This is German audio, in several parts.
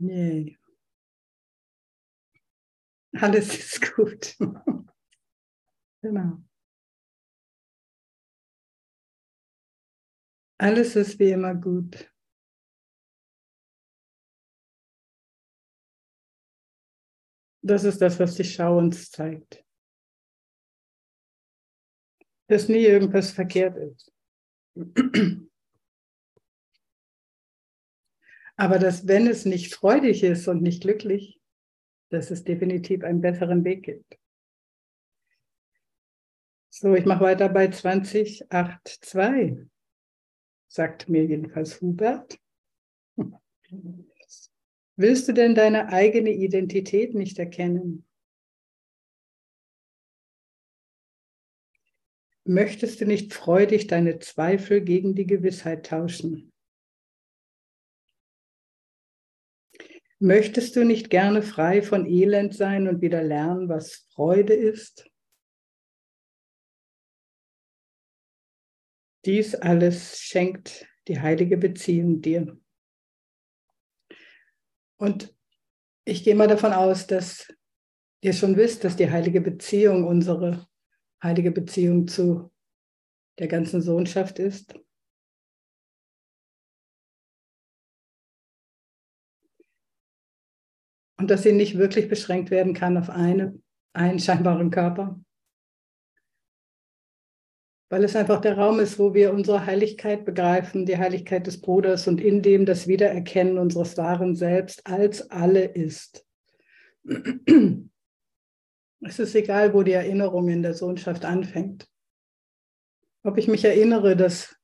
Nee. Alles ist gut. genau. Alles ist wie immer gut. Das ist das, was die Schau uns zeigt. Dass nie irgendwas verkehrt ist. Aber dass, wenn es nicht freudig ist und nicht glücklich, dass es definitiv einen besseren Weg gibt. So, ich mache weiter bei 2082, sagt mir jedenfalls Hubert. Willst du denn deine eigene Identität nicht erkennen? Möchtest du nicht freudig deine Zweifel gegen die Gewissheit tauschen? Möchtest du nicht gerne frei von Elend sein und wieder lernen, was Freude ist? Dies alles schenkt die heilige Beziehung dir. Und ich gehe mal davon aus, dass ihr schon wisst, dass die heilige Beziehung unsere heilige Beziehung zu der ganzen Sohnschaft ist. Und dass sie nicht wirklich beschränkt werden kann auf eine, einen scheinbaren Körper. Weil es einfach der Raum ist, wo wir unsere Heiligkeit begreifen, die Heiligkeit des Bruders und in dem das Wiedererkennen unseres wahren Selbst als alle ist. Es ist egal, wo die Erinnerung in der Sohnschaft anfängt. Ob ich mich erinnere, dass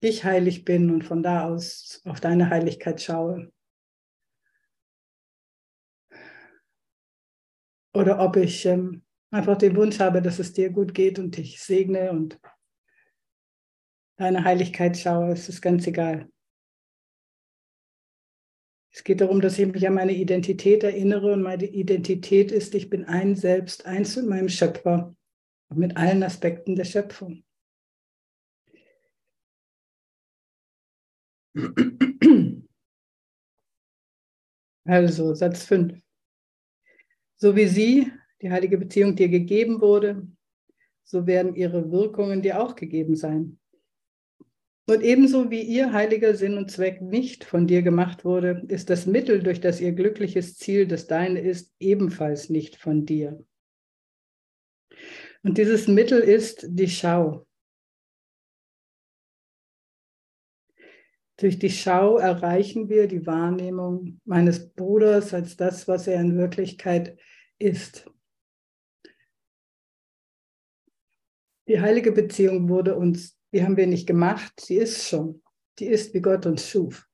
ich heilig bin und von da aus auf deine Heiligkeit schaue. Oder ob ich ähm, einfach den Wunsch habe, dass es dir gut geht und dich segne und deine Heiligkeit schaue, es ist ganz egal. Es geht darum, dass ich mich an meine Identität erinnere und meine Identität ist, ich bin ein Selbst, eins mit meinem Schöpfer und mit allen Aspekten der Schöpfung. Also Satz 5 so wie sie, die heilige Beziehung, dir gegeben wurde, so werden ihre Wirkungen dir auch gegeben sein. Und ebenso wie ihr heiliger Sinn und Zweck nicht von dir gemacht wurde, ist das Mittel, durch das ihr glückliches Ziel, das deine ist, ebenfalls nicht von dir. Und dieses Mittel ist die Schau. Durch die Schau erreichen wir die Wahrnehmung meines Bruders als das, was er in Wirklichkeit ist. Die heilige Beziehung wurde uns, die haben wir nicht gemacht, sie ist schon. Die ist, wie Gott uns schuf.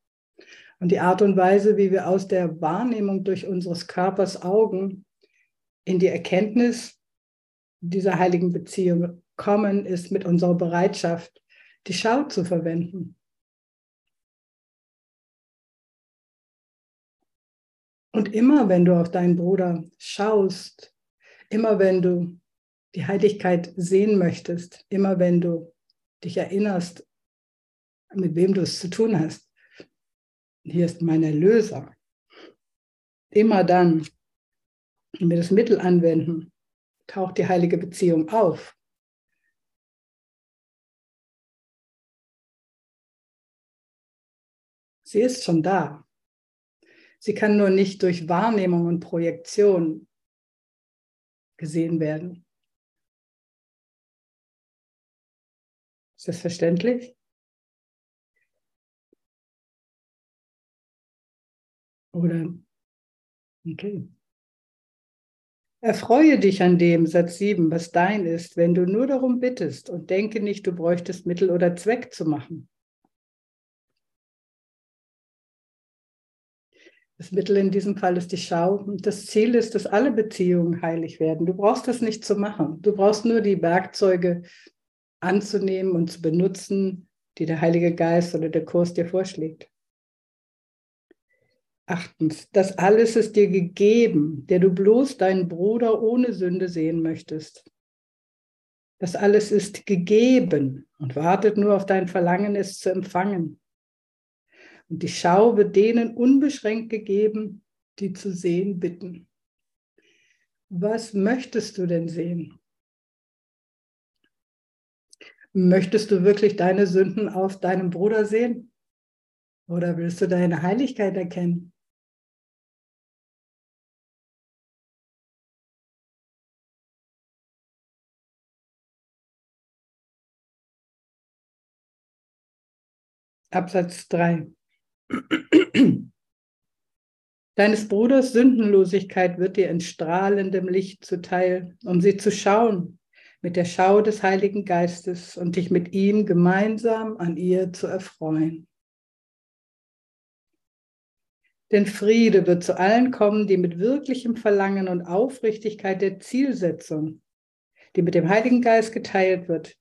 Und die Art und Weise, wie wir aus der Wahrnehmung durch unseres Körpers Augen in die Erkenntnis dieser heiligen Beziehung kommen, ist mit unserer Bereitschaft, die Schau zu verwenden. Und immer wenn du auf deinen Bruder schaust, immer wenn du die Heiligkeit sehen möchtest, immer wenn du dich erinnerst, mit wem du es zu tun hast, hier ist mein Erlöser. Immer dann, wenn wir das Mittel anwenden, taucht die heilige Beziehung auf. Sie ist schon da. Sie kann nur nicht durch Wahrnehmung und Projektion gesehen werden. Ist das verständlich? Oder? Okay. Erfreue dich an dem, Satz 7, was dein ist, wenn du nur darum bittest und denke nicht, du bräuchtest Mittel oder Zweck zu machen. Das Mittel in diesem Fall ist die Schau. Und das Ziel ist, dass alle Beziehungen heilig werden. Du brauchst das nicht zu machen. Du brauchst nur die Werkzeuge anzunehmen und zu benutzen, die der Heilige Geist oder der Kurs dir vorschlägt. Achtens, das alles ist dir gegeben, der du bloß deinen Bruder ohne Sünde sehen möchtest. Das alles ist gegeben und wartet nur auf dein Verlangen, es zu empfangen. Und die Schau wird denen unbeschränkt gegeben, die zu sehen bitten. Was möchtest du denn sehen? Möchtest du wirklich deine Sünden auf deinem Bruder sehen? Oder willst du deine Heiligkeit erkennen? Absatz 3. Deines Bruders Sündenlosigkeit wird dir in strahlendem Licht zuteil, um sie zu schauen mit der Schau des Heiligen Geistes und dich mit ihm gemeinsam an ihr zu erfreuen. Denn Friede wird zu allen kommen, die mit wirklichem Verlangen und Aufrichtigkeit der Zielsetzung, die mit dem Heiligen Geist geteilt wird,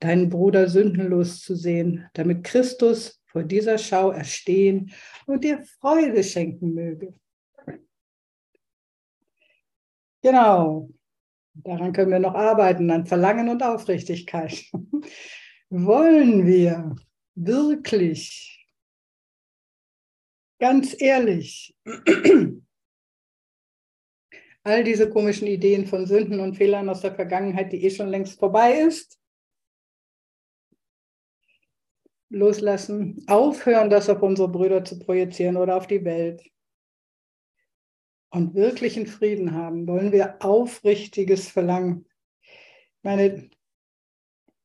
deinen Bruder sündenlos zu sehen, damit Christus vor dieser Schau erstehen und dir Freude schenken möge. Genau, daran können wir noch arbeiten, an Verlangen und Aufrichtigkeit. Wollen wir wirklich, ganz ehrlich, all diese komischen Ideen von Sünden und Fehlern aus der Vergangenheit, die eh schon längst vorbei ist, loslassen, aufhören, das auf unsere Brüder zu projizieren oder auf die Welt und wirklichen Frieden haben, wollen wir aufrichtiges Verlangen. Ich meine,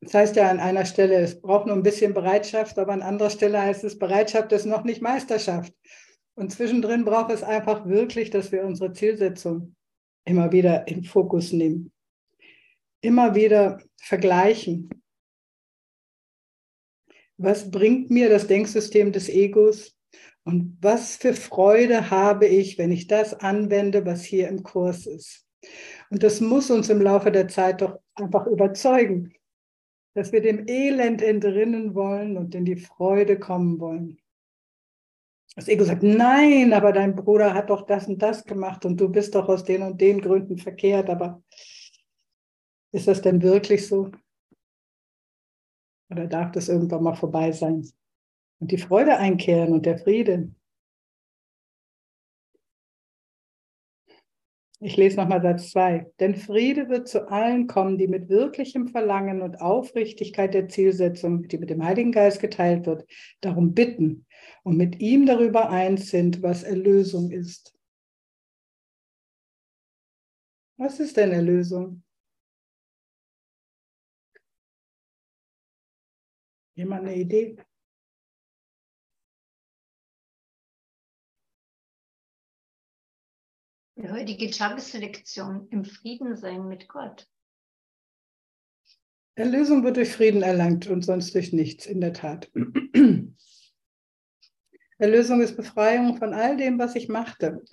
das heißt ja an einer Stelle, es braucht nur ein bisschen Bereitschaft, aber an anderer Stelle heißt es, Bereitschaft ist noch nicht Meisterschaft. Und zwischendrin braucht es einfach wirklich, dass wir unsere Zielsetzung immer wieder in Fokus nehmen. Immer wieder vergleichen, was bringt mir das Denksystem des Egos und was für Freude habe ich, wenn ich das anwende, was hier im Kurs ist. Und das muss uns im Laufe der Zeit doch einfach überzeugen, dass wir dem Elend entrinnen wollen und in die Freude kommen wollen. Das Ego sagt, nein, aber dein Bruder hat doch das und das gemacht und du bist doch aus den und den Gründen verkehrt, aber ist das denn wirklich so? Oder darf das irgendwann mal vorbei sein? Und die Freude einkehren und der Friede. Ich lese nochmal Satz 2. Denn Friede wird zu allen kommen, die mit wirklichem Verlangen und Aufrichtigkeit der Zielsetzung, die mit dem Heiligen Geist geteilt wird, darum bitten und mit ihm darüber eins sind, was Erlösung ist. Was ist denn Erlösung? Jemand eine Idee? Die heutige Tageslektion im Frieden sein mit Gott. Erlösung wird durch Frieden erlangt und sonst durch nichts, in der Tat. Erlösung ist Befreiung von all dem, was ich machte,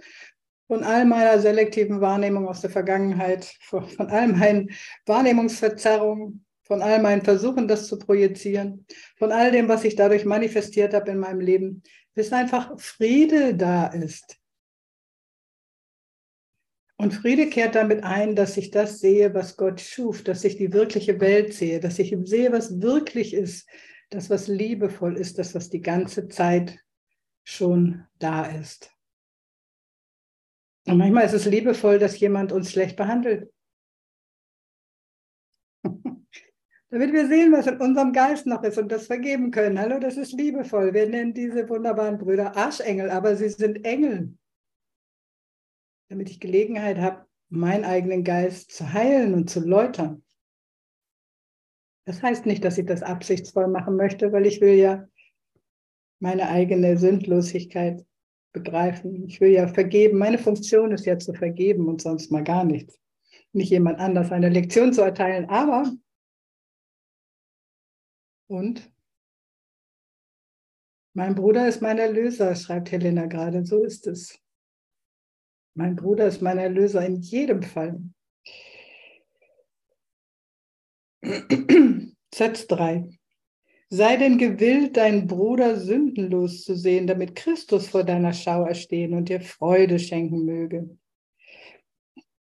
von all meiner selektiven Wahrnehmung aus der Vergangenheit, von all meinen Wahrnehmungsverzerrungen, von all meinen Versuchen, das zu projizieren, von all dem, was ich dadurch manifestiert habe in meinem Leben, bis einfach Friede da ist. Und Friede kehrt damit ein, dass ich das sehe, was Gott schuf, dass ich die wirkliche Welt sehe, dass ich sehe, was wirklich ist, das, was liebevoll ist, das, was die ganze Zeit schon da ist. Und manchmal ist es liebevoll, dass jemand uns schlecht behandelt. Damit wir sehen, was in unserem Geist noch ist und das vergeben können. Hallo, das ist liebevoll. Wir nennen diese wunderbaren Brüder Arschengel, aber sie sind Engel. Damit ich Gelegenheit habe, meinen eigenen Geist zu heilen und zu läutern. Das heißt nicht, dass ich das absichtsvoll machen möchte, weil ich will ja meine eigene Sündlosigkeit begreifen. Ich will ja vergeben. Meine Funktion ist ja zu vergeben und sonst mal gar nichts. Nicht jemand anders eine Lektion zu erteilen, aber und mein Bruder ist mein Erlöser, schreibt Helena gerade. So ist es. Mein Bruder ist mein Erlöser in jedem Fall. Satz 3. Sei denn gewillt, deinen Bruder sündenlos zu sehen, damit Christus vor deiner Schau erstehen und dir Freude schenken möge.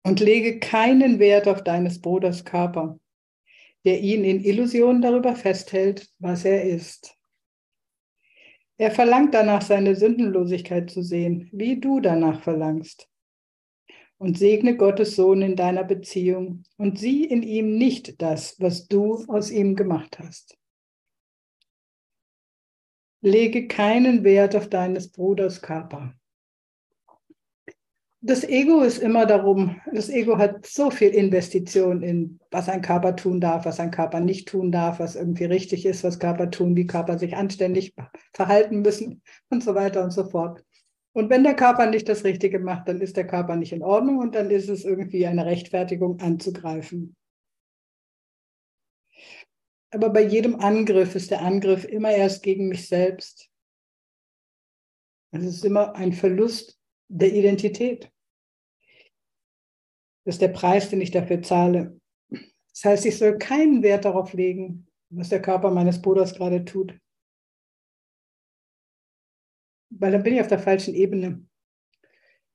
Und lege keinen Wert auf deines Bruders Körper, der ihn in Illusionen darüber festhält, was er ist. Er verlangt danach, seine Sündenlosigkeit zu sehen, wie du danach verlangst. Und segne Gottes Sohn in deiner Beziehung und sieh in ihm nicht das, was du aus ihm gemacht hast. Lege keinen Wert auf deines Bruders Körper. Das Ego ist immer darum, das Ego hat so viel Investition in, was ein Körper tun darf, was ein Körper nicht tun darf, was irgendwie richtig ist, was Körper tun, wie Körper sich anständig verhalten müssen und so weiter und so fort. Und wenn der Körper nicht das Richtige macht, dann ist der Körper nicht in Ordnung und dann ist es irgendwie eine Rechtfertigung anzugreifen. Aber bei jedem Angriff ist der Angriff immer erst gegen mich selbst. Es ist immer ein Verlust der Identität. Das ist der Preis, den ich dafür zahle. Das heißt, ich soll keinen Wert darauf legen, was der Körper meines Bruders gerade tut. Weil dann bin ich auf der falschen Ebene.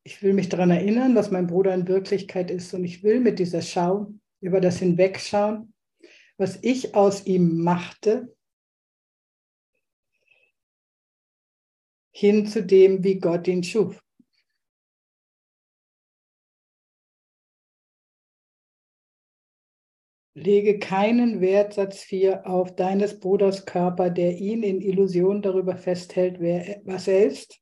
Ich will mich daran erinnern, was mein Bruder in Wirklichkeit ist. Und ich will mit dieser Schau über das Hinwegschauen was ich aus ihm machte, hin zu dem, wie Gott ihn schuf. Lege keinen Wert, Satz 4, auf deines Bruders Körper, der ihn in Illusion darüber festhält, wer, was er ist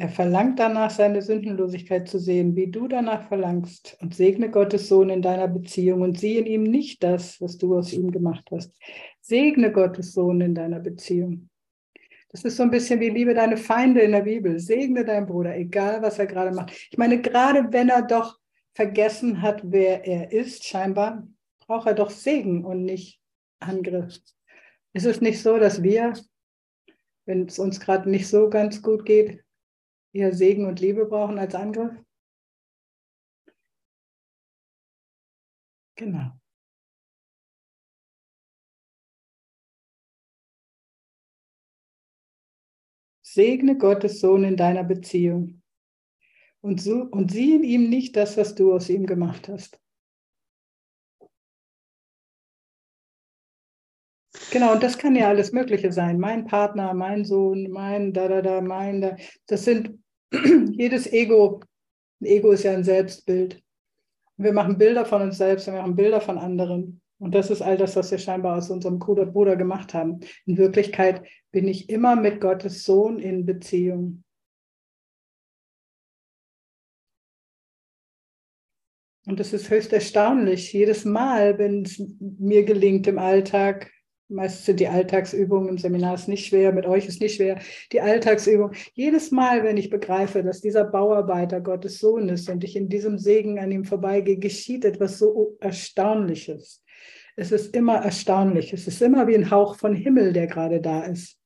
er verlangt danach, seine Sündenlosigkeit zu sehen, wie du danach verlangst. Und segne Gottes Sohn in deiner Beziehung und sieh in ihm nicht das, was du aus ihm gemacht hast. Segne Gottes Sohn in deiner Beziehung. Das ist so ein bisschen wie liebe deine Feinde in der Bibel. Segne deinen Bruder, egal was er gerade macht. Ich meine, gerade wenn er doch vergessen hat, wer er ist, scheinbar, braucht er doch Segen und nicht Angriff. Ist es nicht so, dass wir, wenn es uns gerade nicht so ganz gut geht, eher Segen und Liebe brauchen als Angriff? Genau. Segne Gottes Sohn in deiner Beziehung und, so, und sieh in ihm nicht das, was du aus ihm gemacht hast. Genau, und das kann ja alles Mögliche sein. Mein Partner, mein Sohn, mein da, da, da, mein da. Das sind jedes Ego. Ein Ego ist ja ein Selbstbild. Wir machen Bilder von uns selbst, wir machen Bilder von anderen. Und das ist all das, was wir scheinbar aus unserem Bruder, gemacht haben. In Wirklichkeit bin ich immer mit Gottes Sohn in Beziehung. Und es ist höchst erstaunlich, jedes Mal, wenn es mir gelingt im Alltag, Meistens sind die Alltagsübungen im Seminar ist nicht schwer, mit euch ist nicht schwer. Die Alltagsübung. Jedes Mal, wenn ich begreife, dass dieser Bauarbeiter Gottes Sohn ist und ich in diesem Segen an ihm vorbeigehe, geschieht etwas so Erstaunliches. Es ist immer erstaunlich. Es ist immer wie ein Hauch von Himmel, der gerade da ist.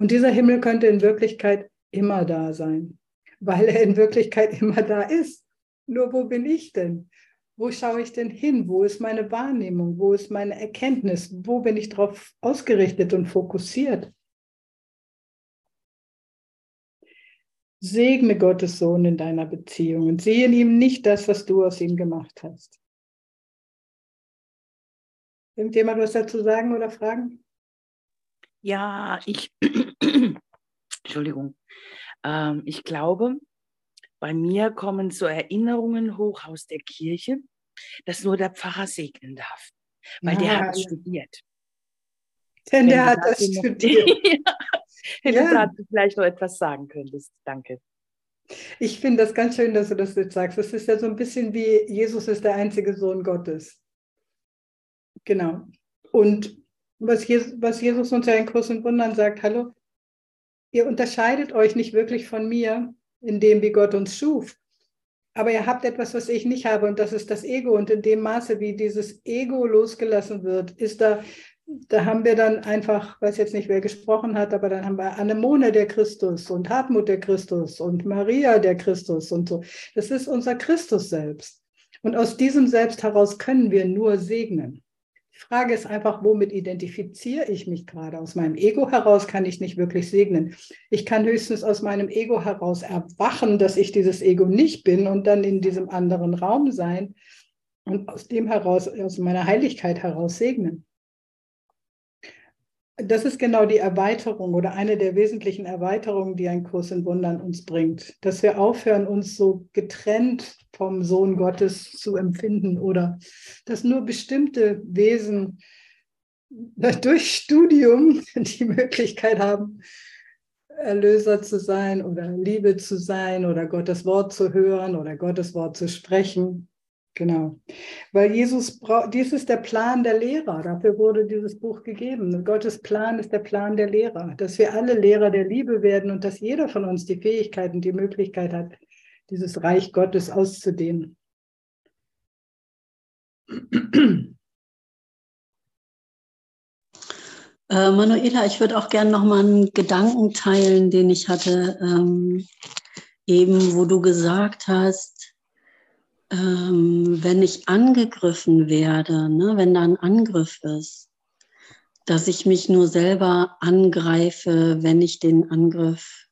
Und dieser Himmel könnte in Wirklichkeit immer da sein, weil er in Wirklichkeit immer da ist. Nur wo bin ich denn? wo schaue ich denn hin? Wo ist meine Wahrnehmung? Wo ist meine Erkenntnis? Wo bin ich darauf ausgerichtet und fokussiert? Segne Gottes Sohn in deiner Beziehung und sehe in ihm nicht das, was du aus ihm gemacht hast. Irgendjemand was dazu sagen oder fragen? Ja, ich, Entschuldigung, ähm, ich glaube, bei mir kommen so Erinnerungen hoch aus der Kirche, dass nur der Pfarrer segnen darf, weil ja. der hat studiert. Denn der hat das studiert. Wenn ja. du dazu vielleicht noch etwas sagen könntest. Danke. Ich finde das ganz schön, dass du das jetzt sagst. Das ist ja so ein bisschen wie Jesus ist der einzige Sohn Gottes. Genau. Und was Jesus, was Jesus uns ja in Kurs und Wundern sagt, hallo, ihr unterscheidet euch nicht wirklich von mir, in dem, wie Gott uns schuf. Aber ihr habt etwas, was ich nicht habe, und das ist das Ego. Und in dem Maße, wie dieses Ego losgelassen wird, ist da, da haben wir dann einfach, weiß jetzt nicht, wer gesprochen hat, aber dann haben wir Anemone der Christus und Hartmut der Christus und Maria der Christus und so. Das ist unser Christus selbst. Und aus diesem Selbst heraus können wir nur segnen. Die Frage ist einfach, womit identifiziere ich mich gerade? Aus meinem Ego heraus kann ich nicht wirklich segnen. Ich kann höchstens aus meinem Ego heraus erwachen, dass ich dieses Ego nicht bin und dann in diesem anderen Raum sein und aus dem heraus, aus meiner Heiligkeit heraus segnen. Das ist genau die Erweiterung oder eine der wesentlichen Erweiterungen, die ein Kurs in Wundern uns bringt. Dass wir aufhören, uns so getrennt vom Sohn Gottes zu empfinden oder dass nur bestimmte Wesen durch Studium die Möglichkeit haben, Erlöser zu sein oder Liebe zu sein oder Gottes Wort zu hören oder Gottes Wort zu sprechen. Genau. Weil Jesus braucht, dies ist der Plan der Lehrer. Dafür wurde dieses Buch gegeben. Gottes Plan ist der Plan der Lehrer, dass wir alle Lehrer der Liebe werden und dass jeder von uns die Fähigkeit und die Möglichkeit hat, dieses Reich Gottes auszudehnen. Äh, Manuela, ich würde auch gerne noch mal einen Gedanken teilen, den ich hatte, ähm, eben, wo du gesagt hast, ähm, wenn ich angegriffen werde, ne, wenn da ein Angriff ist, dass ich mich nur selber angreife, wenn ich den Angriff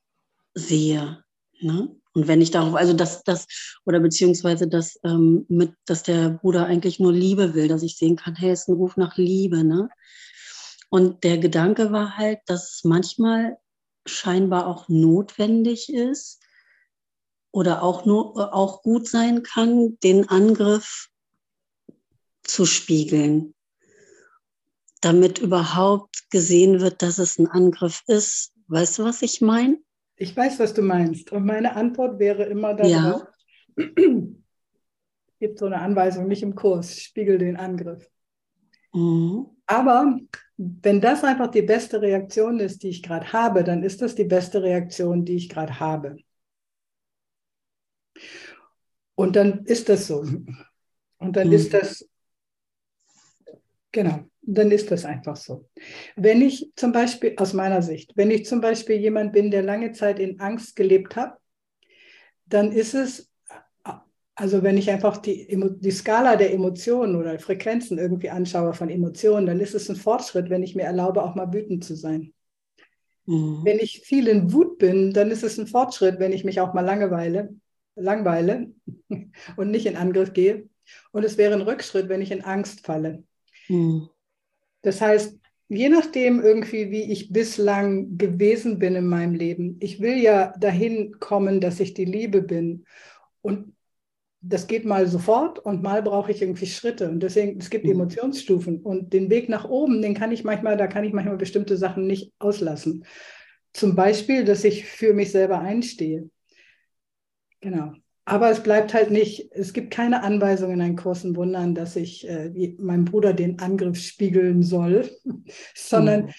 sehe. Ne? Und wenn ich darauf, also dass das, oder beziehungsweise dass, ähm, mit, dass der Bruder eigentlich nur Liebe will, dass ich sehen kann, hey, ist ein Ruf nach Liebe, ne? Und der Gedanke war halt, dass es manchmal scheinbar auch notwendig ist, oder auch nur auch gut sein kann, den Angriff zu spiegeln, damit überhaupt gesehen wird, dass es ein Angriff ist. Weißt du, was ich meine? Ich weiß, was du meinst. Und meine Antwort wäre immer darauf, ja. gibt so eine Anweisung nicht im Kurs, spiegel den Angriff. Mhm. Aber wenn das einfach die beste Reaktion ist, die ich gerade habe, dann ist das die beste Reaktion, die ich gerade habe. Und dann ist das so. Und dann mhm. ist das, genau, dann ist das einfach so. Wenn ich zum Beispiel, aus meiner Sicht, wenn ich zum Beispiel jemand bin, der lange Zeit in Angst gelebt hat, dann ist es, also wenn ich einfach die, die Skala der Emotionen oder Frequenzen irgendwie anschaue von Emotionen, dann ist es ein Fortschritt, wenn ich mir erlaube, auch mal wütend zu sein. Mhm. Wenn ich viel in Wut bin, dann ist es ein Fortschritt, wenn ich mich auch mal langeweile langweile und nicht in Angriff gehe. Und es wäre ein Rückschritt, wenn ich in Angst falle. Mhm. Das heißt, je nachdem irgendwie, wie ich bislang gewesen bin in meinem Leben, ich will ja dahin kommen, dass ich die Liebe bin. Und das geht mal sofort und mal brauche ich irgendwie Schritte. Und deswegen, es gibt mhm. Emotionsstufen. Und den Weg nach oben, den kann ich manchmal, da kann ich manchmal bestimmte Sachen nicht auslassen. Zum Beispiel, dass ich für mich selber einstehe. Genau. Aber es bleibt halt nicht, es gibt keine Anweisung in einen Kursen Wundern, dass ich äh, meinem Bruder den Angriff spiegeln soll, sondern mhm.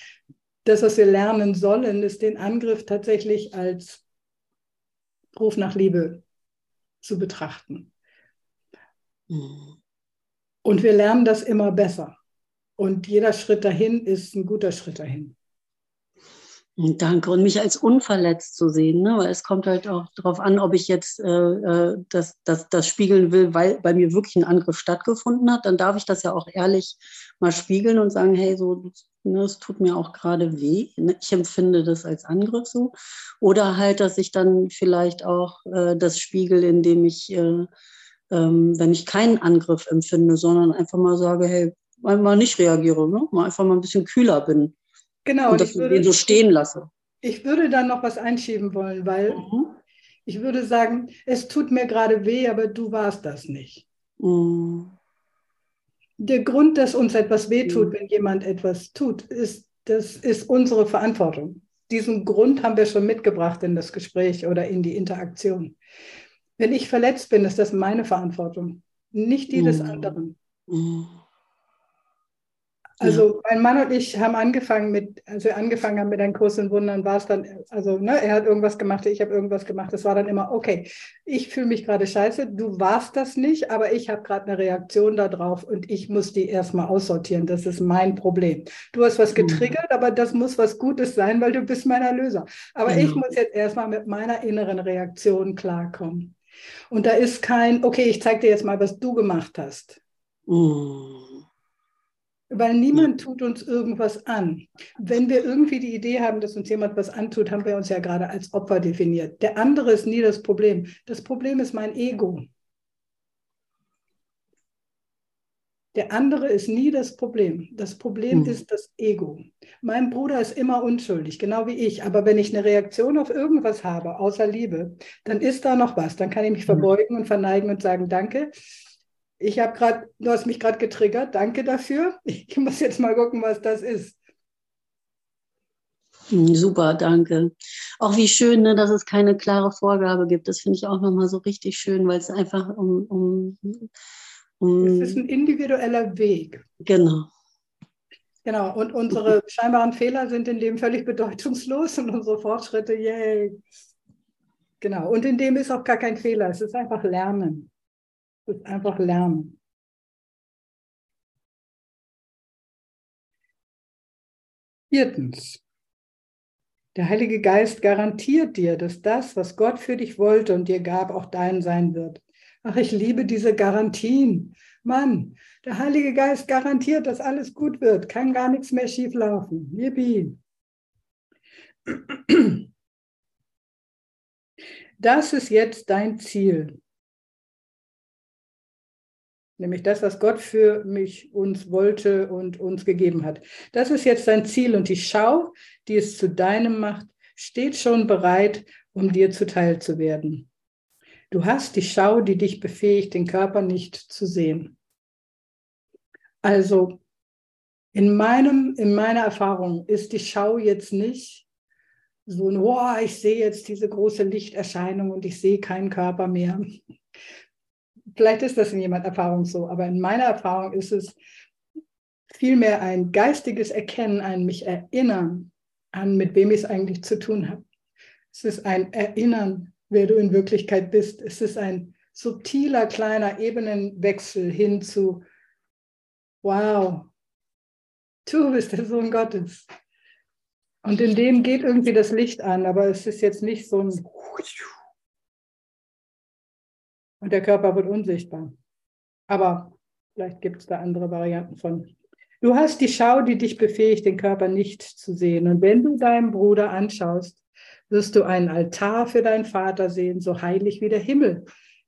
das, was wir lernen sollen, ist den Angriff tatsächlich als Ruf nach Liebe zu betrachten. Mhm. Und wir lernen das immer besser. Und jeder Schritt dahin ist ein guter Schritt dahin. Danke. Und mich als unverletzt zu sehen, ne? weil es kommt halt auch darauf an, ob ich jetzt äh, äh, das, das, das spiegeln will, weil bei mir wirklich ein Angriff stattgefunden hat. Dann darf ich das ja auch ehrlich mal spiegeln und sagen, hey, so, ne, es tut mir auch gerade weh. Ne? Ich empfinde das als Angriff so. Oder halt, dass ich dann vielleicht auch äh, das spiegel, indem ich, äh, ähm, wenn ich keinen Angriff empfinde, sondern einfach mal sage, hey, mal nicht reagiere, ne? mal einfach mal ein bisschen kühler bin. Genau. Und, dass ich den so stehen lasse. Ich würde dann noch was einschieben wollen, weil mhm. ich würde sagen, es tut mir gerade weh, aber du warst das nicht. Mhm. Der Grund, dass uns etwas wehtut, mhm. wenn jemand etwas tut, ist, das ist unsere Verantwortung. Diesen Grund haben wir schon mitgebracht in das Gespräch oder in die Interaktion. Wenn ich verletzt bin, ist das meine Verantwortung, nicht die des mhm. anderen. Also mein Mann und ich haben angefangen mit, als wir angefangen haben mit einem Kurs in Wundern, war es dann, also ne, er hat irgendwas gemacht, ich habe irgendwas gemacht. Es war dann immer, okay, ich fühle mich gerade scheiße, du warst das nicht, aber ich habe gerade eine Reaktion darauf und ich muss die erstmal aussortieren. Das ist mein Problem. Du hast was mhm. getriggert, aber das muss was Gutes sein, weil du bist mein Erlöser. Aber ich muss jetzt erstmal mit meiner inneren Reaktion klarkommen. Und da ist kein, okay, ich zeige dir jetzt mal, was du gemacht hast. Mhm. Weil niemand tut uns irgendwas an. Wenn wir irgendwie die Idee haben, dass uns jemand was antut, haben wir uns ja gerade als Opfer definiert. Der andere ist nie das Problem. Das Problem ist mein Ego. Der andere ist nie das Problem. Das Problem mhm. ist das Ego. Mein Bruder ist immer unschuldig, genau wie ich. Aber wenn ich eine Reaktion auf irgendwas habe, außer Liebe, dann ist da noch was. Dann kann ich mich verbeugen und verneigen und sagen, danke. Ich habe gerade, du hast mich gerade getriggert, danke dafür. Ich muss jetzt mal gucken, was das ist. Hm, super, danke. Auch wie schön, ne, dass es keine klare Vorgabe gibt. Das finde ich auch nochmal so richtig schön, weil es einfach um, um, um. Es ist ein individueller Weg. Genau. Genau, und unsere scheinbaren Fehler sind in dem völlig bedeutungslos und unsere Fortschritte, yay. Genau, und in dem ist auch gar kein Fehler, es ist einfach Lernen. Es ist einfach Lernen. Viertens, der Heilige Geist garantiert dir, dass das, was Gott für dich wollte und dir gab, auch dein sein wird. Ach, ich liebe diese Garantien. Mann, der Heilige Geist garantiert, dass alles gut wird. Kann gar nichts mehr schief laufen. Yippie. Das ist jetzt dein Ziel. Nämlich das, was Gott für mich, uns wollte und uns gegeben hat. Das ist jetzt dein Ziel und die Schau, die es zu deinem macht, steht schon bereit, um dir zuteil zu werden. Du hast die Schau, die dich befähigt, den Körper nicht zu sehen. Also in, meinem, in meiner Erfahrung ist die Schau jetzt nicht so ein, oh, ich sehe jetzt diese große Lichterscheinung und ich sehe keinen Körper mehr, vielleicht ist das in jemand Erfahrung so, aber in meiner Erfahrung ist es vielmehr ein geistiges Erkennen, ein mich erinnern an, mit wem ich es eigentlich zu tun habe. Es ist ein Erinnern, wer du in Wirklichkeit bist. Es ist ein subtiler, kleiner Ebenenwechsel hin zu, wow, du bist der Sohn Gottes. Und in dem geht irgendwie das Licht an, aber es ist jetzt nicht so ein und der Körper wird unsichtbar. Aber vielleicht gibt es da andere Varianten von. Du hast die Schau, die dich befähigt, den Körper nicht zu sehen. Und wenn du deinen Bruder anschaust, wirst du einen Altar für deinen Vater sehen, so heilig wie der Himmel,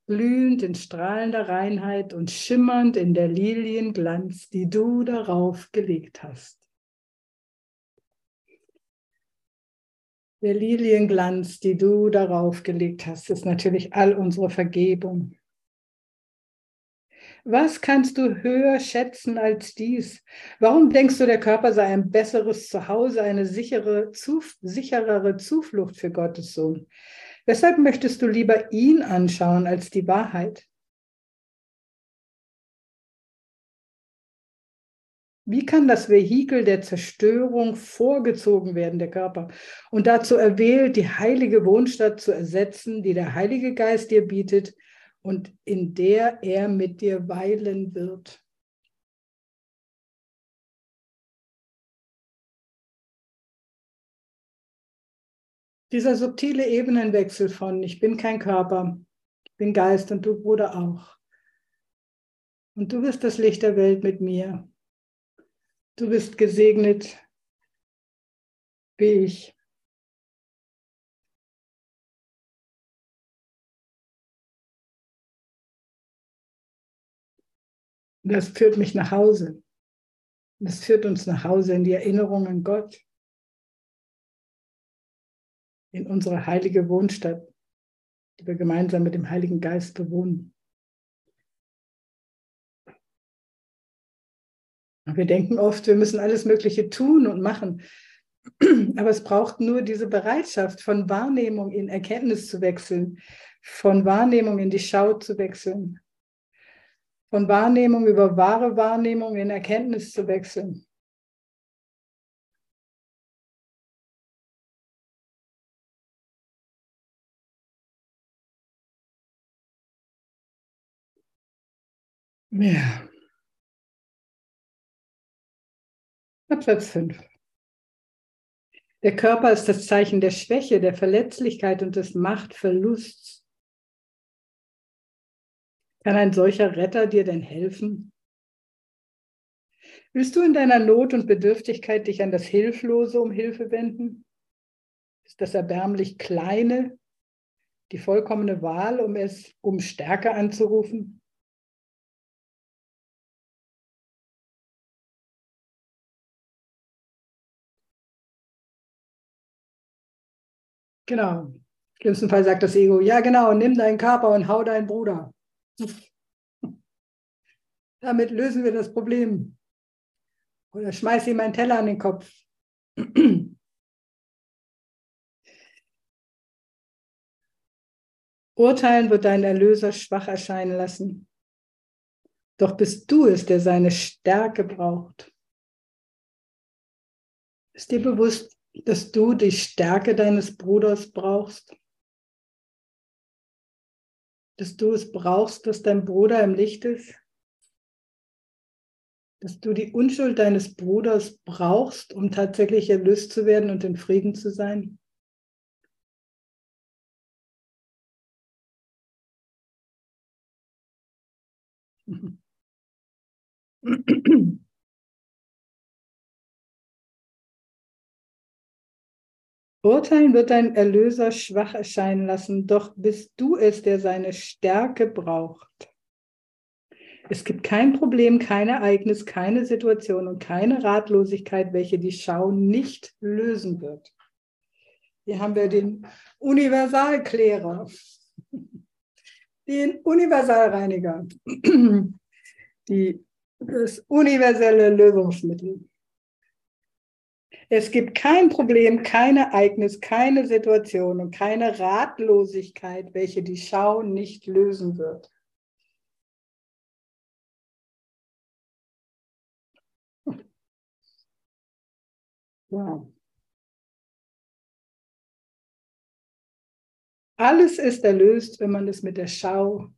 glühend in strahlender Reinheit und schimmernd in der Lilienglanz, die du darauf gelegt hast. Der Lilienglanz, die du darauf gelegt hast, ist natürlich all unsere Vergebung. Was kannst du höher schätzen als dies? Warum denkst du, der Körper sei ein besseres Zuhause, eine sichere, zu, sicherere Zuflucht für Gottes Sohn? Weshalb möchtest du lieber ihn anschauen als die Wahrheit? Wie kann das Vehikel der Zerstörung vorgezogen werden, der Körper, und dazu erwählt, die heilige Wohnstadt zu ersetzen, die der Heilige Geist dir bietet und in der er mit dir weilen wird? Dieser subtile Ebenenwechsel von ich bin kein Körper, ich bin Geist und du Bruder auch. Und du bist das Licht der Welt mit mir. Du bist gesegnet wie ich. Das führt mich nach Hause. Das führt uns nach Hause in die Erinnerung an Gott, in unsere heilige Wohnstadt, die wir gemeinsam mit dem Heiligen Geist bewohnen. Wir denken oft, wir müssen alles Mögliche tun und machen. Aber es braucht nur diese Bereitschaft, von Wahrnehmung in Erkenntnis zu wechseln, von Wahrnehmung in die Schau zu wechseln, von Wahrnehmung über wahre Wahrnehmung in Erkenntnis zu wechseln. Ja. Absatz 5. Der Körper ist das Zeichen der Schwäche, der Verletzlichkeit und des Machtverlusts. Kann ein solcher Retter dir denn helfen? Willst du in deiner Not und Bedürftigkeit dich an das Hilflose um Hilfe wenden? Ist das erbärmlich Kleine die vollkommene Wahl, um es um Stärke anzurufen? Genau. Im schlimmsten Fall sagt das Ego, ja genau, nimm deinen Körper und hau deinen Bruder. Damit lösen wir das Problem. Oder schmeiß ihm einen Teller an den Kopf. Urteilen wird deinen Erlöser schwach erscheinen lassen. Doch bist du es, der seine Stärke braucht. Ist dir bewusst, dass du die Stärke deines Bruders brauchst? Dass du es brauchst, dass dein Bruder im Licht ist? Dass du die Unschuld deines Bruders brauchst, um tatsächlich erlöst zu werden und in Frieden zu sein? Urteilen wird dein Erlöser schwach erscheinen lassen, doch bist du es, der seine Stärke braucht. Es gibt kein Problem, kein Ereignis, keine Situation und keine Ratlosigkeit, welche die Schau nicht lösen wird. Hier haben wir den Universalklärer, den Universalreiniger, die, das universelle Lösungsmittel. Es gibt kein Problem, kein Ereignis, keine Situation und keine Ratlosigkeit, welche die Schau nicht lösen wird. Wow. Alles ist erlöst, wenn man es mit der Schau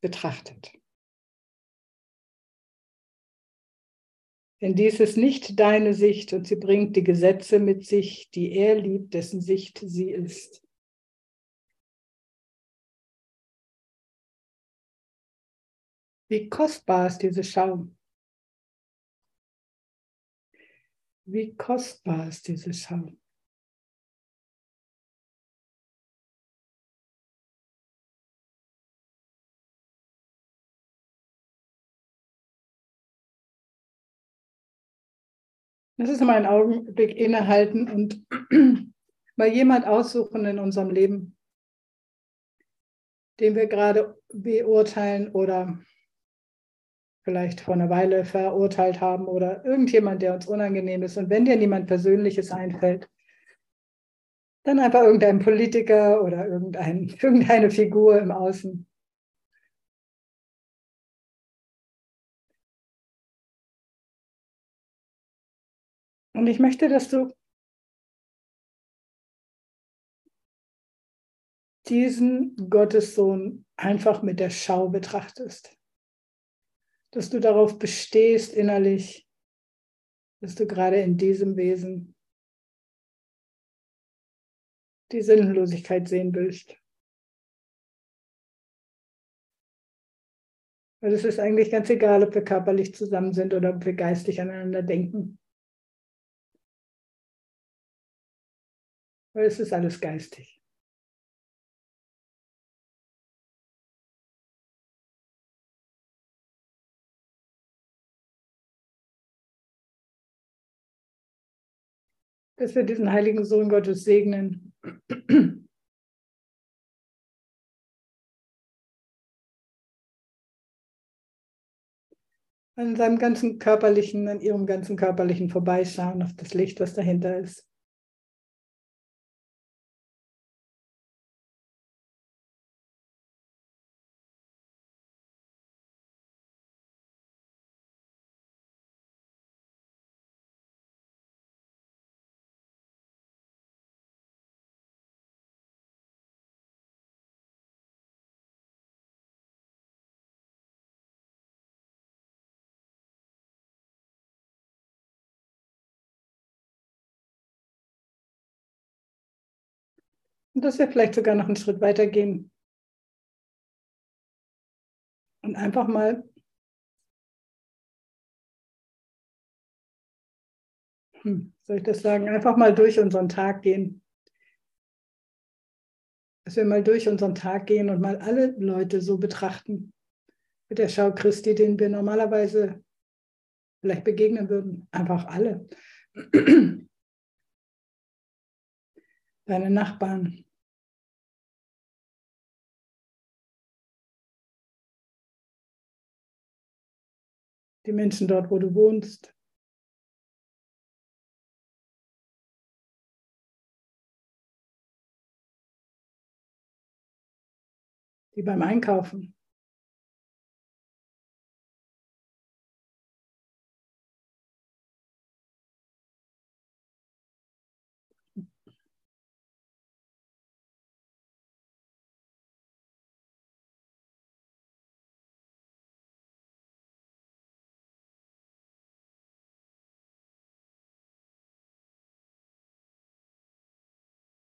betrachtet. Denn dies ist nicht deine Sicht und sie bringt die Gesetze mit sich, die er liebt, dessen Sicht sie ist. Wie kostbar ist diese Schau? Wie kostbar ist diese Schau? Das ist mal einen Augenblick innehalten und mal jemand aussuchen in unserem Leben, den wir gerade beurteilen oder vielleicht vor einer Weile verurteilt haben oder irgendjemand, der uns unangenehm ist. Und wenn dir niemand Persönliches einfällt, dann einfach irgendein Politiker oder irgendein, irgendeine Figur im Außen. Und ich möchte, dass du diesen Gottessohn einfach mit der Schau betrachtest. Dass du darauf bestehst innerlich, dass du gerade in diesem Wesen die Sinnlosigkeit sehen willst. Weil es ist eigentlich ganz egal, ob wir körperlich zusammen sind oder ob wir geistig aneinander denken. Weil es ist alles geistig. Dass wir diesen heiligen Sohn Gottes segnen. an seinem ganzen körperlichen, an ihrem ganzen körperlichen vorbeischauen auf das Licht, was dahinter ist. Und dass wir vielleicht sogar noch einen Schritt weiter gehen. Und einfach mal hm, soll ich das sagen, einfach mal durch unseren Tag gehen. Dass wir mal durch unseren Tag gehen und mal alle Leute so betrachten, mit der Schau Christi, denen wir normalerweise vielleicht begegnen würden. Einfach alle deine Nachbarn. Die Menschen dort, wo du wohnst. Die beim Einkaufen.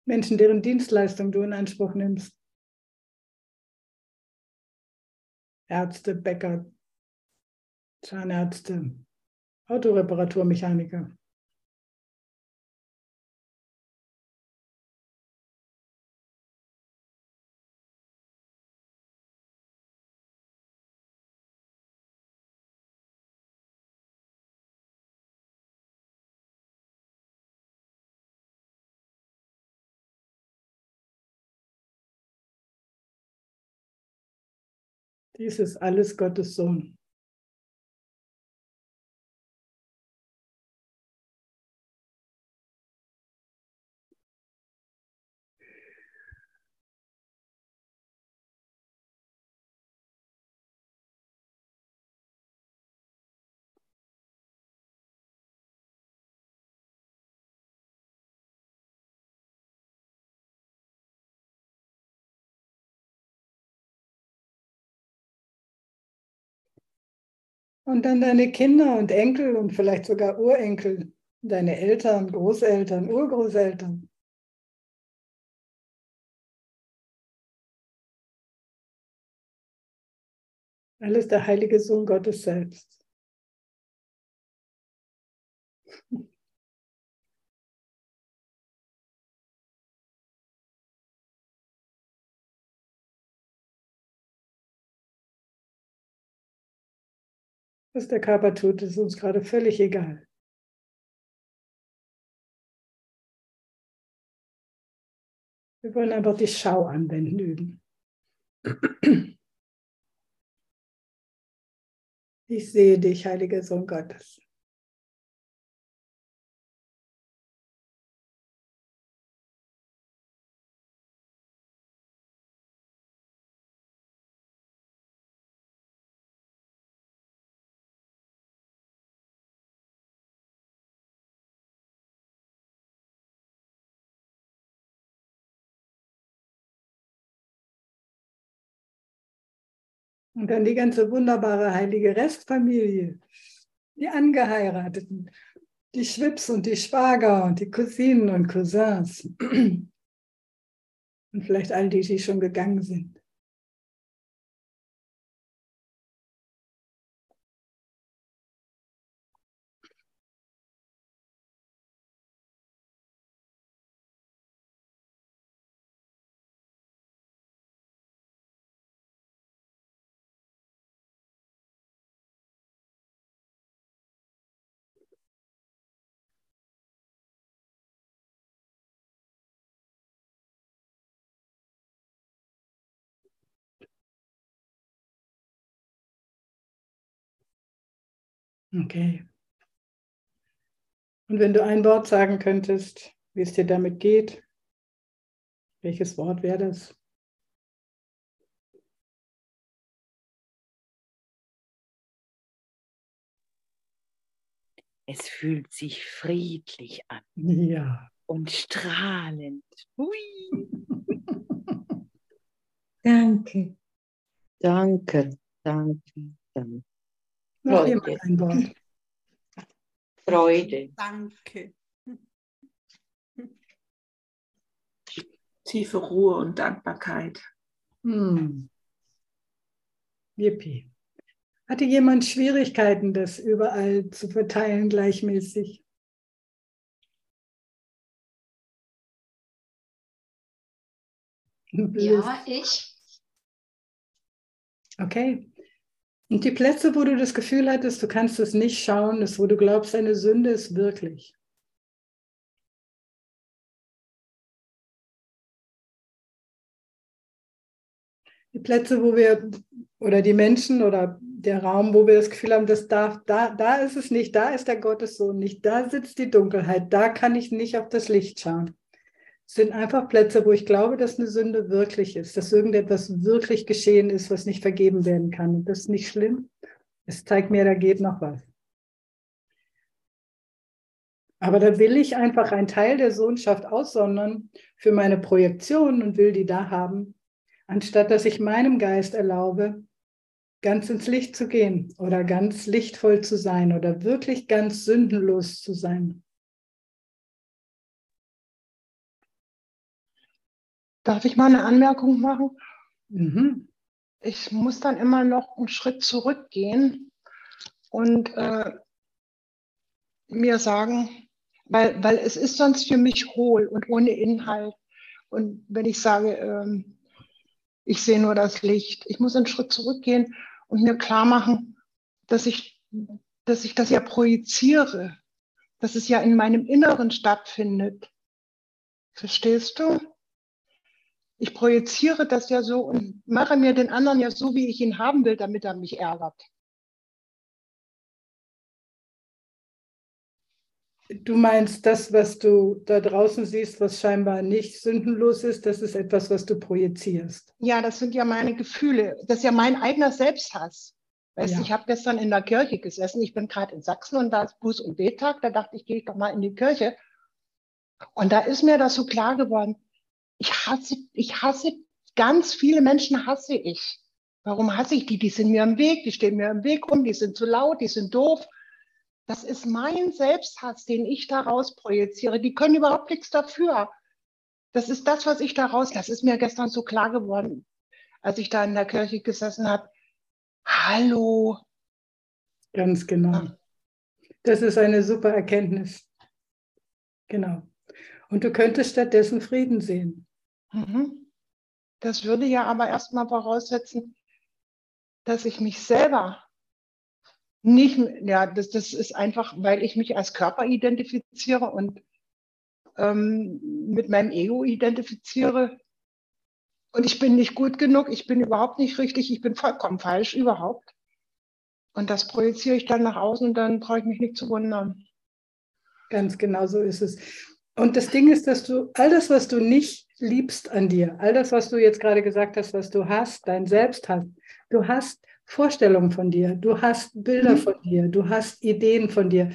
Menschen, deren Dienstleistung du in Anspruch nimmst. Ärzte, Bäcker, Zahnärzte, Autoreparaturmechaniker. Dies ist alles Gottes Sohn. Und dann deine Kinder und Enkel und vielleicht sogar Urenkel, deine Eltern, Großeltern, Urgroßeltern. Alles der heilige Sohn Gottes selbst. Was der Körper tut, ist uns gerade völlig egal. Wir wollen einfach die Schau anwenden üben. Ich sehe dich, heiliger Sohn Gottes. Und dann die ganze wunderbare heilige Restfamilie, die Angeheirateten, die Schwips und die Schwager und die Cousinen und Cousins. Und vielleicht all die, die schon gegangen sind. Okay. Und wenn du ein Wort sagen könntest, wie es dir damit geht, welches Wort wäre das? Es fühlt sich friedlich an. Ja. Und strahlend. Hui. Danke. Danke, danke, danke. Noch Freude. ein Wort. Freude. Danke. Tiefe Ruhe und Dankbarkeit. Hm. Yippie. Hatte jemand Schwierigkeiten, das überall zu verteilen gleichmäßig? Ja, ich. Okay. Und die Plätze, wo du das Gefühl hattest, du kannst es nicht schauen, ist, wo du glaubst, deine Sünde ist wirklich. Die Plätze, wo wir, oder die Menschen oder der Raum, wo wir das Gefühl haben, das darf, da, da ist es nicht, da ist der Gottessohn nicht, da sitzt die Dunkelheit, da kann ich nicht auf das Licht schauen. Sind einfach Plätze, wo ich glaube, dass eine Sünde wirklich ist, dass irgendetwas wirklich geschehen ist, was nicht vergeben werden kann. Und das ist nicht schlimm. Es zeigt mir, da geht noch was. Aber da will ich einfach einen Teil der Sohnschaft aussondern für meine Projektion und will die da haben, anstatt dass ich meinem Geist erlaube, ganz ins Licht zu gehen oder ganz lichtvoll zu sein oder wirklich ganz sündenlos zu sein. Darf ich mal eine Anmerkung machen? Mhm. Ich muss dann immer noch einen Schritt zurückgehen und äh, mir sagen, weil, weil es ist sonst für mich hohl und ohne Inhalt. Und wenn ich sage, ähm, ich sehe nur das Licht, ich muss einen Schritt zurückgehen und mir klar machen, dass ich, dass ich das ja projiziere, dass es ja in meinem Inneren stattfindet. Verstehst du? Ich projiziere das ja so und mache mir den anderen ja so, wie ich ihn haben will, damit er mich ärgert. Du meinst, das, was du da draußen siehst, was scheinbar nicht sündenlos ist, das ist etwas, was du projizierst. Ja, das sind ja meine Gefühle. Das ist ja mein eigener Selbsthass. Weißt ja. ich habe gestern in der Kirche gesessen. Ich bin gerade in Sachsen und da ist Buß- und Bettag. Da dachte ich, gehe ich doch mal in die Kirche. Und da ist mir das so klar geworden. Ich hasse, ich hasse ganz viele Menschen hasse ich. Warum hasse ich die? Die sind mir im Weg, die stehen mir im Weg rum, die sind zu laut, die sind doof. Das ist mein Selbsthass, den ich daraus projiziere. Die können überhaupt nichts dafür. Das ist das, was ich daraus, das ist mir gestern so klar geworden, als ich da in der Kirche gesessen habe. Hallo. Ganz genau. Das ist eine super Erkenntnis. Genau. Und du könntest stattdessen Frieden sehen. Mhm. Das würde ja aber erstmal voraussetzen, dass ich mich selber nicht, ja, das, das ist einfach, weil ich mich als Körper identifiziere und ähm, mit meinem Ego identifiziere. Und ich bin nicht gut genug, ich bin überhaupt nicht richtig, ich bin vollkommen falsch, überhaupt. Und das projiziere ich dann nach außen und dann brauche ich mich nicht zu wundern. Ganz genau so ist es. Und das Ding ist, dass du all das, was du nicht liebst an dir, all das, was du jetzt gerade gesagt hast, was du hast, dein Selbst hast, du hast Vorstellungen von dir, du hast Bilder mhm. von dir, du hast Ideen von dir.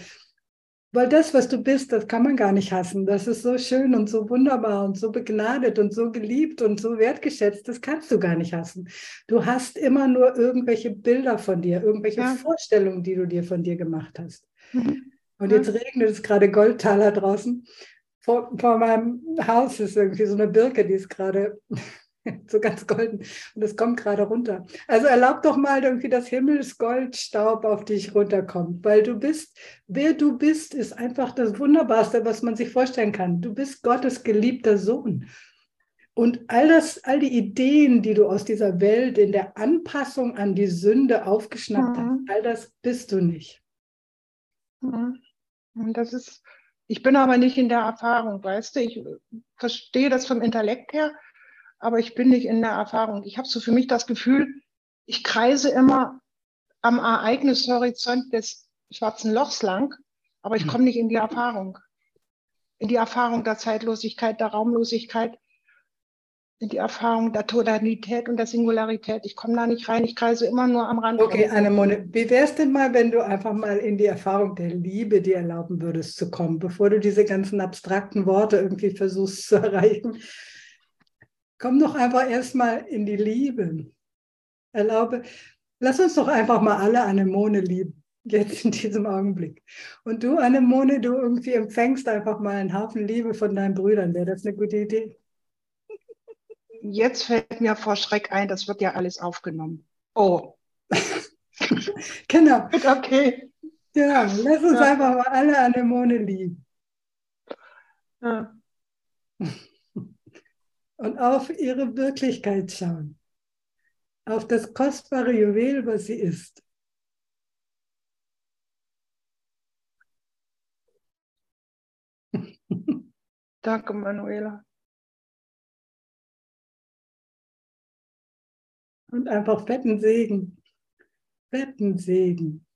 Weil das, was du bist, das kann man gar nicht hassen. Das ist so schön und so wunderbar und so begnadet und so geliebt und so wertgeschätzt. Das kannst du gar nicht hassen. Du hast immer nur irgendwelche Bilder von dir, irgendwelche ja. Vorstellungen, die du dir von dir gemacht hast. Mhm. Und jetzt regnet es gerade Goldtaler draußen. Vor, vor meinem Haus ist irgendwie so eine Birke, die ist gerade so ganz golden. Und es kommt gerade runter. Also erlaub doch mal irgendwie, dass Himmelsgoldstaub auf dich runterkommt, weil du bist, wer du bist, ist einfach das Wunderbarste, was man sich vorstellen kann. Du bist Gottes geliebter Sohn. Und all das, all die Ideen, die du aus dieser Welt in der Anpassung an die Sünde aufgeschnappt mhm. hast, all das bist du nicht. Mhm. Und das ist, ich bin aber nicht in der Erfahrung, weißt du, ich verstehe das vom Intellekt her, aber ich bin nicht in der Erfahrung. Ich habe so für mich das Gefühl, ich kreise immer am Ereignishorizont des schwarzen Lochs lang, aber ich hm. komme nicht in die Erfahrung. In die Erfahrung der Zeitlosigkeit, der Raumlosigkeit, die Erfahrung der Totalität und der Singularität. Ich komme da nicht rein, ich kreise immer nur am Rand. Okay, Annemone, wie wäre es denn mal, wenn du einfach mal in die Erfahrung der Liebe dir erlauben würdest zu kommen, bevor du diese ganzen abstrakten Worte irgendwie versuchst zu erreichen? Komm doch einfach erstmal in die Liebe. Erlaube, lass uns doch einfach mal alle Anemone lieben, jetzt in diesem Augenblick. Und du, Anemone, du irgendwie empfängst einfach mal einen Haufen Liebe von deinen Brüdern. Wäre das eine gute Idee? Jetzt fällt mir vor Schreck ein, das wird ja alles aufgenommen. Oh. genau. Okay. Ja, lass uns ja. einfach mal alle Anemone lieben. Ja und auf ihre Wirklichkeit schauen, auf das kostbare Juwel, was sie ist. Danke, Manuela. Und einfach fetten Segen. Fetten Segen.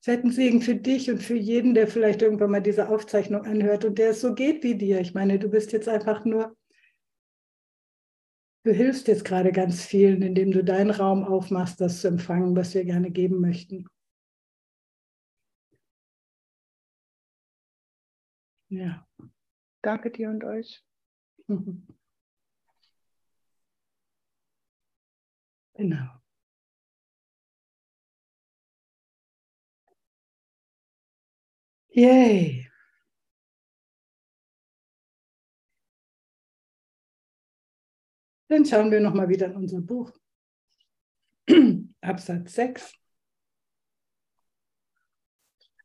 Fetten Segen für dich und für jeden, der vielleicht irgendwann mal diese Aufzeichnung anhört und der es so geht wie dir. Ich meine, du bist jetzt einfach nur, du hilfst jetzt gerade ganz vielen, indem du deinen Raum aufmachst, das zu empfangen, was wir gerne geben möchten. Ja. Danke dir und euch. Genau. Yay. Dann schauen wir nochmal wieder in unser Buch. Absatz 6.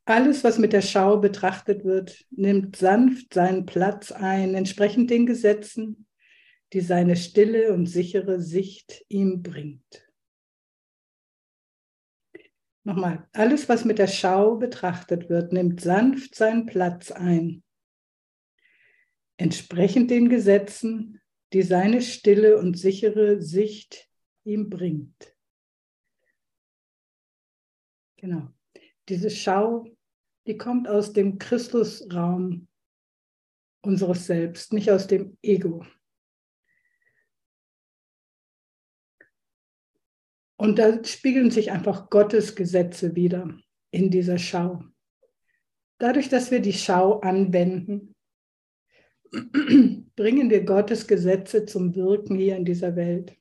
Alles, was mit der Schau betrachtet wird, nimmt sanft seinen Platz ein, entsprechend den Gesetzen, die seine stille und sichere Sicht ihm bringt. Nochmal, alles, was mit der Schau betrachtet wird, nimmt sanft seinen Platz ein, entsprechend den Gesetzen, die seine stille und sichere Sicht ihm bringt. Genau. Diese Schau, die kommt aus dem Christusraum unseres Selbst, nicht aus dem Ego. Und da spiegeln sich einfach Gottes Gesetze wieder in dieser Schau. Dadurch, dass wir die Schau anwenden, bringen wir Gottes Gesetze zum Wirken hier in dieser Welt.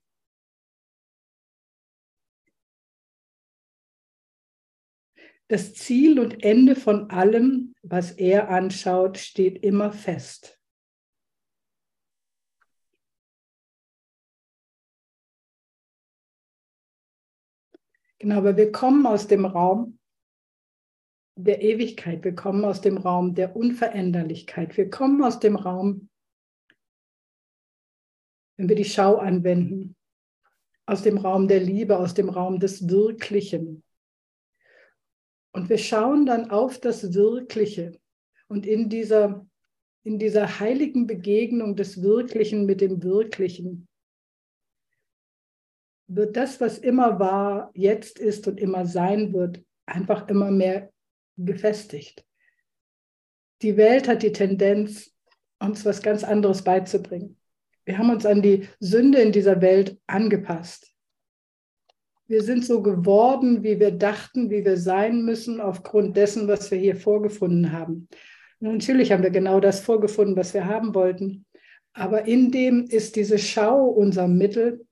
Das Ziel und Ende von allem, was er anschaut, steht immer fest. Genau, aber wir kommen aus dem Raum der Ewigkeit, wir kommen aus dem Raum der Unveränderlichkeit, wir kommen aus dem Raum, wenn wir die Schau anwenden, aus dem Raum der Liebe, aus dem Raum des Wirklichen. Und wir schauen dann auf das Wirkliche. Und in dieser, in dieser heiligen Begegnung des Wirklichen mit dem Wirklichen wird das, was immer war, jetzt ist und immer sein wird, einfach immer mehr gefestigt. Die Welt hat die Tendenz, uns was ganz anderes beizubringen. Wir haben uns an die Sünde in dieser Welt angepasst. Wir sind so geworden, wie wir dachten, wie wir sein müssen, aufgrund dessen, was wir hier vorgefunden haben. Natürlich haben wir genau das vorgefunden, was wir haben wollten. Aber in dem ist diese Schau unser Mittel,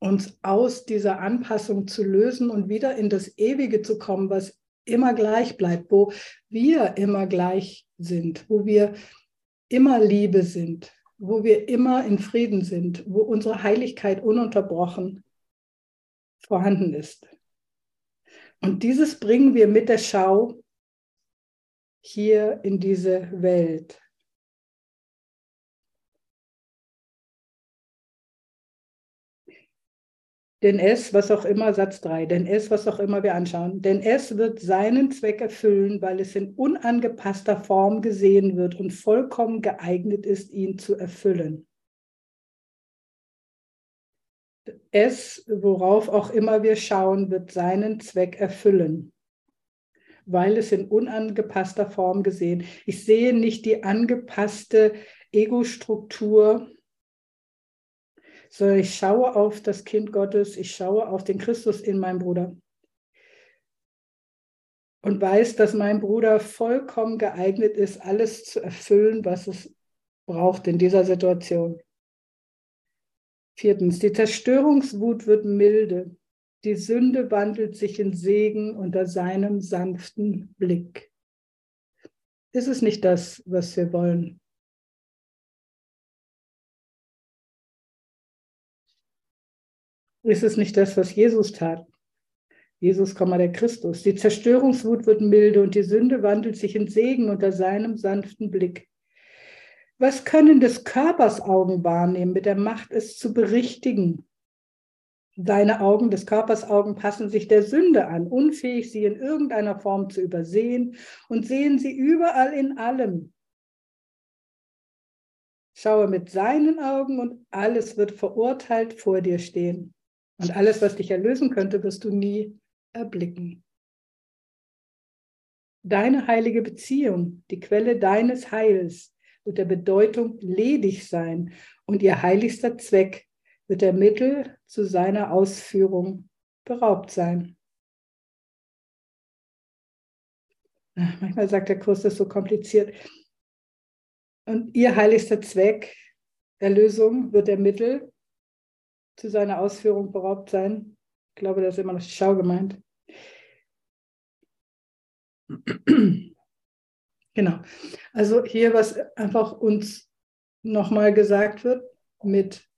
uns aus dieser Anpassung zu lösen und wieder in das Ewige zu kommen, was immer gleich bleibt, wo wir immer gleich sind, wo wir immer Liebe sind, wo wir immer in Frieden sind, wo unsere Heiligkeit ununterbrochen vorhanden ist. Und dieses bringen wir mit der Schau hier in diese Welt. Denn es, was auch immer, Satz 3, denn es, was auch immer wir anschauen, denn es wird seinen Zweck erfüllen, weil es in unangepasster Form gesehen wird und vollkommen geeignet ist, ihn zu erfüllen. Es, worauf auch immer wir schauen, wird seinen Zweck erfüllen, weil es in unangepasster Form gesehen. Ich sehe nicht die angepasste Ego-Struktur, sondern ich schaue auf das Kind Gottes, ich schaue auf den Christus in meinem Bruder und weiß, dass mein Bruder vollkommen geeignet ist, alles zu erfüllen, was es braucht in dieser Situation. Viertens, die Zerstörungswut wird milde. Die Sünde wandelt sich in Segen unter seinem sanften Blick. Ist es nicht das, was wir wollen? Ist es nicht das, was Jesus tat? Jesus, der Christus. Die Zerstörungswut wird milde und die Sünde wandelt sich in Segen unter seinem sanften Blick. Was können des Körpers Augen wahrnehmen mit der Macht, es zu berichtigen? Deine Augen, des Körpers Augen passen sich der Sünde an, unfähig, sie in irgendeiner Form zu übersehen und sehen sie überall in allem. Schaue mit seinen Augen und alles wird verurteilt vor dir stehen. Und alles, was dich erlösen könnte, wirst du nie erblicken. Deine heilige Beziehung, die Quelle deines Heils, wird der Bedeutung ledig sein und ihr heiligster Zweck wird der Mittel zu seiner Ausführung beraubt sein. Manchmal sagt der Kurs, das so kompliziert. Und ihr heiligster Zweck, Erlösung, wird der Mittel zu seiner Ausführung beraubt sein. Ich glaube, das ist immer noch die Schau gemeint. Genau. Also hier, was einfach uns nochmal gesagt wird, mit,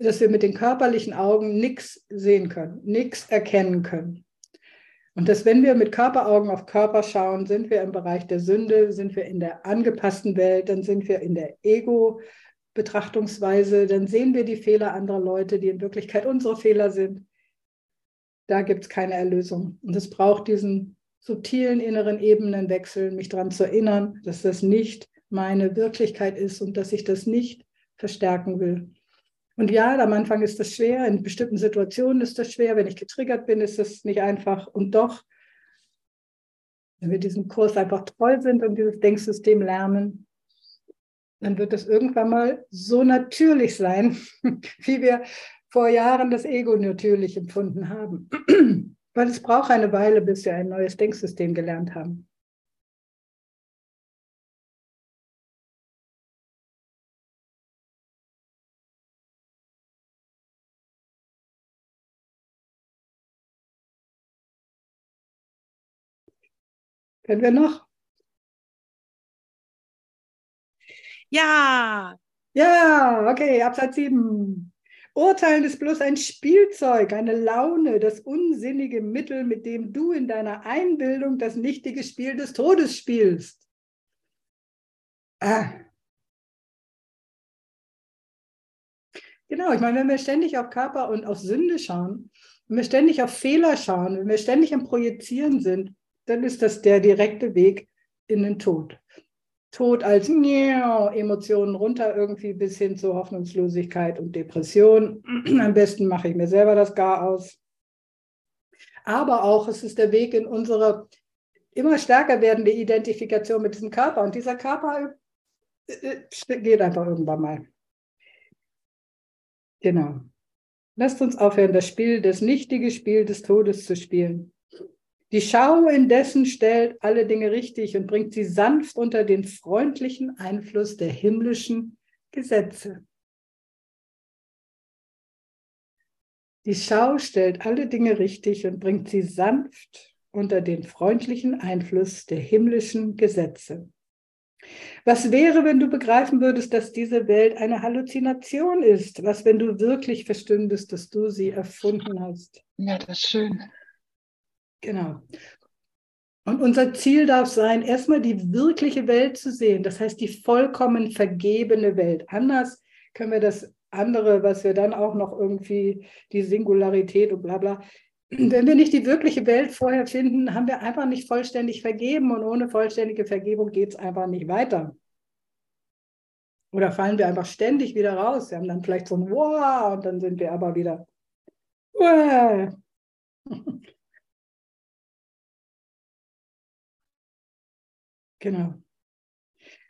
dass wir mit den körperlichen Augen nichts sehen können, nichts erkennen können. Und dass wenn wir mit Körperaugen auf Körper schauen, sind wir im Bereich der Sünde, sind wir in der angepassten Welt, dann sind wir in der Ego-Betrachtungsweise, dann sehen wir die Fehler anderer Leute, die in Wirklichkeit unsere Fehler sind. Da gibt es keine Erlösung. Und es braucht diesen subtilen inneren Ebenen wechseln, mich daran zu erinnern, dass das nicht meine Wirklichkeit ist und dass ich das nicht verstärken will. Und ja, am Anfang ist das schwer, in bestimmten Situationen ist das schwer, wenn ich getriggert bin, ist das nicht einfach. Und doch, wenn wir diesen Kurs einfach treu sind und dieses Denksystem lernen, dann wird das irgendwann mal so natürlich sein, wie wir vor Jahren das Ego natürlich empfunden haben. Weil es braucht eine Weile, bis wir ein neues Denksystem gelernt haben. Können wir noch? Ja. Ja, okay, Absatz 7. Urteilen ist bloß ein Spielzeug, eine Laune, das unsinnige Mittel, mit dem du in deiner Einbildung das nichtige Spiel des Todes spielst. Ah. Genau, ich meine, wenn wir ständig auf Körper und auf Sünde schauen, wenn wir ständig auf Fehler schauen, wenn wir ständig am Projizieren sind, dann ist das der direkte Weg in den Tod. Tod als Emotionen runter irgendwie bis hin zu Hoffnungslosigkeit und Depression. Am besten mache ich mir selber das Gar aus. Aber auch es ist der Weg in unsere immer stärker werdende Identifikation mit diesem Körper. Und dieser Körper äh, äh, geht einfach irgendwann mal. Genau. Lasst uns aufhören, das Spiel, das nichtige Spiel des Todes zu spielen. Die Schau indessen stellt alle Dinge richtig und bringt sie sanft unter den freundlichen Einfluss der himmlischen Gesetze. Die Schau stellt alle Dinge richtig und bringt sie sanft unter den freundlichen Einfluss der himmlischen Gesetze. Was wäre, wenn du begreifen würdest, dass diese Welt eine Halluzination ist? Was, wenn du wirklich verstündest, dass du sie erfunden hast? Ja, das ist schön. Genau. Und unser Ziel darf sein, erstmal die wirkliche Welt zu sehen, das heißt die vollkommen vergebene Welt. Anders können wir das andere, was wir dann auch noch irgendwie, die Singularität und bla bla, wenn wir nicht die wirkliche Welt vorher finden, haben wir einfach nicht vollständig vergeben und ohne vollständige Vergebung geht es einfach nicht weiter. Oder fallen wir einfach ständig wieder raus. Wir haben dann vielleicht so ein Wow und dann sind wir aber wieder. Wow. Genau.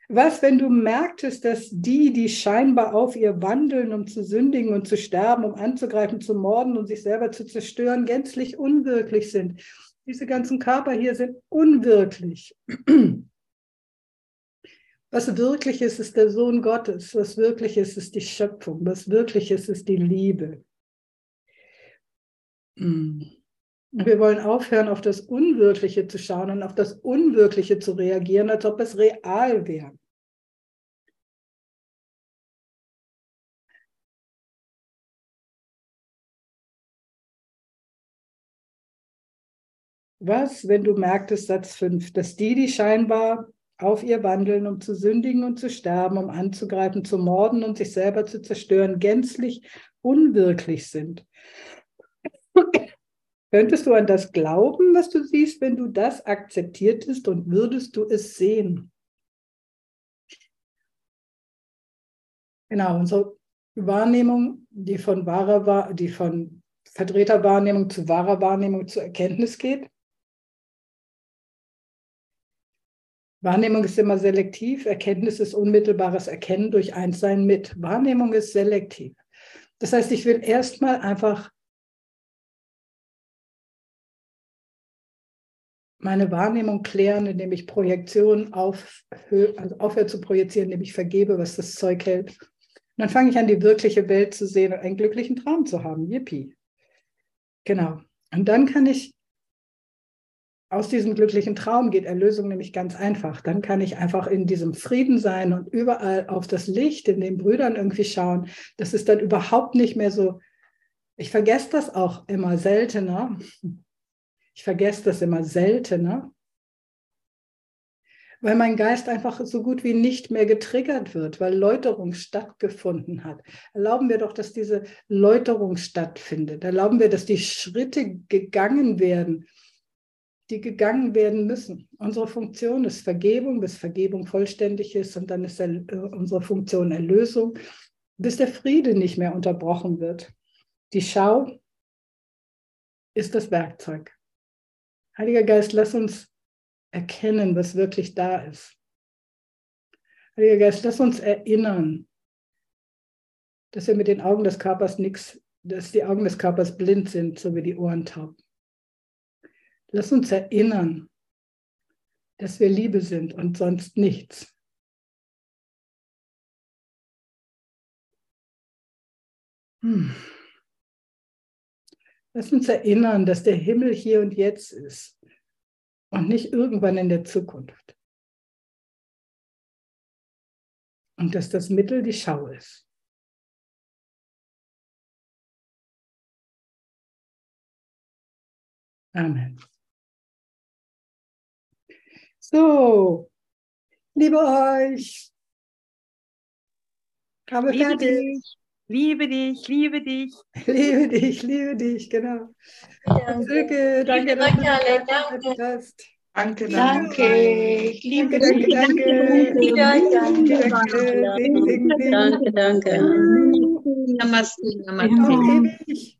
Was, wenn du merktest, dass die, die scheinbar auf ihr wandeln, um zu sündigen und zu sterben, um anzugreifen, zu morden und sich selber zu zerstören, gänzlich unwirklich sind? Diese ganzen Körper hier sind unwirklich. Was wirklich ist, ist der Sohn Gottes. Was wirklich ist, ist die Schöpfung. Was wirklich ist, ist die Liebe. Mm. Wir wollen aufhören, auf das Unwirkliche zu schauen und auf das Unwirkliche zu reagieren, als ob es real wäre. Was, wenn du merktest, Satz 5, dass die, die scheinbar auf ihr wandeln, um zu sündigen und zu sterben, um anzugreifen, zu morden und sich selber zu zerstören, gänzlich unwirklich sind? Könntest du an das glauben, was du siehst, wenn du das akzeptiertest und würdest du es sehen? Genau, unsere Wahrnehmung, die von wahrer, die von Vertreterwahrnehmung zu wahrer Wahrnehmung zu Erkenntnis geht. Wahrnehmung ist immer selektiv, Erkenntnis ist unmittelbares Erkennen durch Einssein mit. Wahrnehmung ist selektiv. Das heißt, ich will erstmal einfach meine Wahrnehmung klären, indem ich Projektion auf, also aufhöre zu projizieren, indem ich vergebe, was das Zeug hält. Und dann fange ich an, die wirkliche Welt zu sehen und einen glücklichen Traum zu haben. Yippie. Genau. Und dann kann ich aus diesem glücklichen Traum geht Erlösung nämlich ganz einfach. Dann kann ich einfach in diesem Frieden sein und überall auf das Licht in den Brüdern irgendwie schauen. Das ist dann überhaupt nicht mehr so. Ich vergesse das auch immer seltener. Ich vergesse das immer seltener, weil mein Geist einfach so gut wie nicht mehr getriggert wird, weil Läuterung stattgefunden hat. Erlauben wir doch, dass diese Läuterung stattfindet. Erlauben wir, dass die Schritte gegangen werden, die gegangen werden müssen. Unsere Funktion ist Vergebung, bis Vergebung vollständig ist und dann ist äh, unsere Funktion Erlösung, bis der Friede nicht mehr unterbrochen wird. Die Schau ist das Werkzeug. Heiliger Geist, lass uns erkennen, was wirklich da ist. Heiliger Geist, lass uns erinnern, dass wir mit den Augen des Körpers nichts, dass die Augen des Körpers blind sind, so wie die Ohren taub. Lass uns erinnern, dass wir Liebe sind und sonst nichts. Hm. Lass uns erinnern, dass der Himmel hier und jetzt ist und nicht irgendwann in der Zukunft. Und dass das Mittel die Schau ist. Amen. So, liebe euch, habe liebe fertig. Dich, liebe dich, liebe dich. Liebe dich, liebe dich, genau. Ja. Silke, danke, danke, danke, danke. danke. Danke, danke. Ich liebe danke, danke, danke. Danke, danke. Danke, danke. Namaste. Namaste.